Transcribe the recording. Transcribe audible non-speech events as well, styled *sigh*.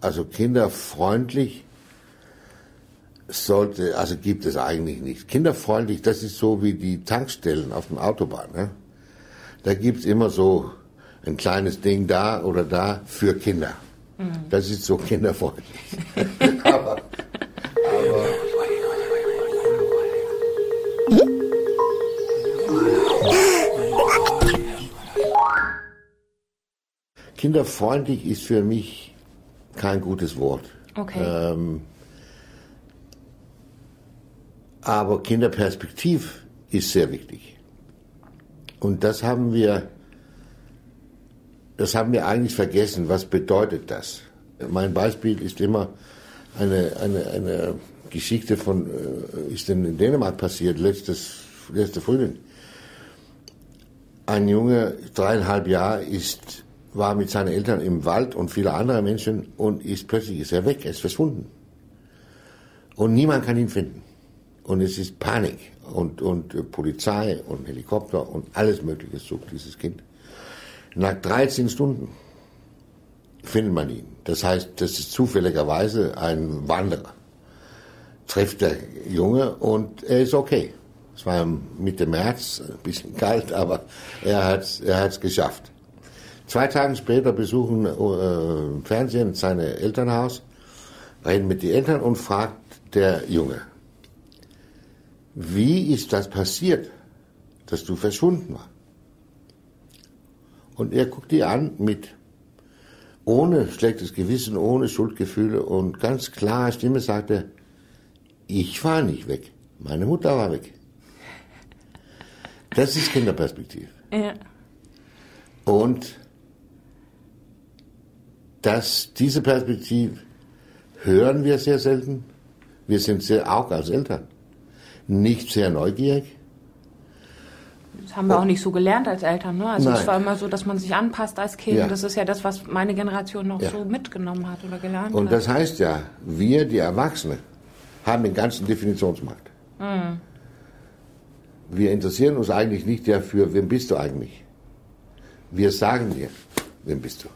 Also kinderfreundlich sollte, also gibt es eigentlich nicht. Kinderfreundlich, das ist so wie die Tankstellen auf dem Autobahn. Ne? Da gibt's immer so ein kleines Ding da oder da für Kinder. Das ist so kinderfreundlich. *laughs* aber, aber kinderfreundlich ist für mich kein gutes Wort. Okay. Ähm, aber Kinderperspektiv ist sehr wichtig. Und das haben wir, das haben wir eigentlich vergessen. Was bedeutet das? Mein Beispiel ist immer eine, eine, eine Geschichte von, äh, ist in Dänemark passiert, letztes, letzte Frühling. Ein Junge, dreieinhalb Jahre, ist, war mit seinen Eltern im Wald und viele andere Menschen und ist plötzlich ist er weg, er ist verschwunden. Und niemand kann ihn finden. Und es ist Panik und, und äh, Polizei und Helikopter und alles Mögliche sucht dieses Kind. Nach 13 Stunden findet man ihn. Das heißt, das ist zufälligerweise ein Wanderer. Trifft der Junge und er ist okay. Es war Mitte März, ein bisschen kalt, aber er hat es er geschafft. Zwei Tage später besuchen äh, Fernsehen seine Elternhaus, reden mit den Eltern und fragt der Junge, wie ist das passiert, dass du verschwunden warst? Und er guckt die an mit ohne schlechtes Gewissen, ohne Schuldgefühle und ganz klarer Stimme sagt er, ich war nicht weg, meine Mutter war weg. Das ist Kinderperspektive. Ja. Und das, diese Perspektive hören wir sehr selten. Wir sind sehr, auch als Eltern, nicht sehr neugierig. Das haben wir auch nicht so gelernt als Eltern. Ne? Also Nein. es war immer so, dass man sich anpasst als Kind. Ja. Das ist ja das, was meine Generation noch Ja. so mitgenommen hat oder gelernt Und hat. das heißt ja, wir, die Erwachsenen, haben den ganzen Definitionsmarkt. Wir interessieren uns eigentlich nicht dafür, wem bist du eigentlich? Wir sagen dir, wem bist du.